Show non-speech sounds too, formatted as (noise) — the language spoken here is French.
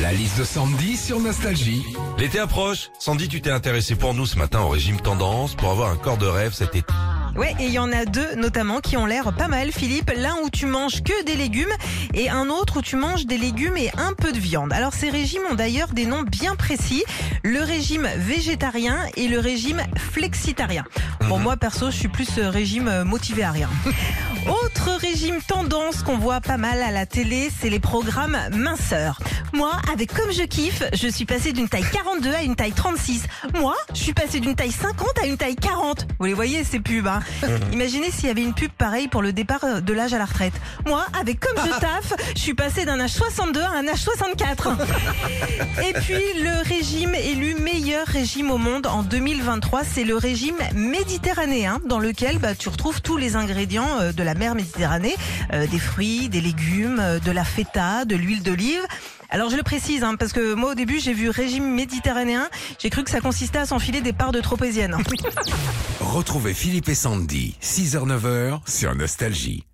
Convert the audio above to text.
La liste de Sandy sur Nostalgie. L'été approche. Sandy, tu t'es intéressé pour nous ce matin au régime tendance pour avoir un corps de rêve cet été. Ouais, et il y en a deux notamment qui ont l'air pas mal, Philippe. L'un où tu manges que des légumes et un autre où tu manges des légumes et un peu de viande. Alors ces régimes ont d'ailleurs des noms bien précis. Le régime végétarien et le régime flexitarien. Bon, moi perso, je suis plus euh, régime euh, motivé à rien. (laughs) Autre régime tendance qu'on voit pas mal à la télé, c'est les programmes minceurs. Moi, avec Comme je kiffe, je suis passée d'une taille 42 à une taille 36. Moi, je suis passée d'une taille 50 à une taille 40. Vous les voyez ces pubs, hein? (laughs) Imaginez s'il y avait une pub pareille pour le départ euh, de l'âge à la retraite. Moi, avec Comme je (laughs) taffe, je suis passée d'un âge 62 à un âge 64. (laughs) Et puis, le régime élu meilleur régime au monde en 2023, c'est le régime méditerranéen, dans lequel bah, tu retrouves tous les ingrédients euh, de la mer Méditerranée, euh, des fruits, des légumes, de la feta, de l'huile d'olive. Alors je le précise, hein, parce que moi au début j'ai vu régime méditerranéen, j'ai cru que ça consistait à s'enfiler des parts de tropézienne. (laughs) Retrouvez Philippe et Sandy, 6h-9h sur Nostalgie.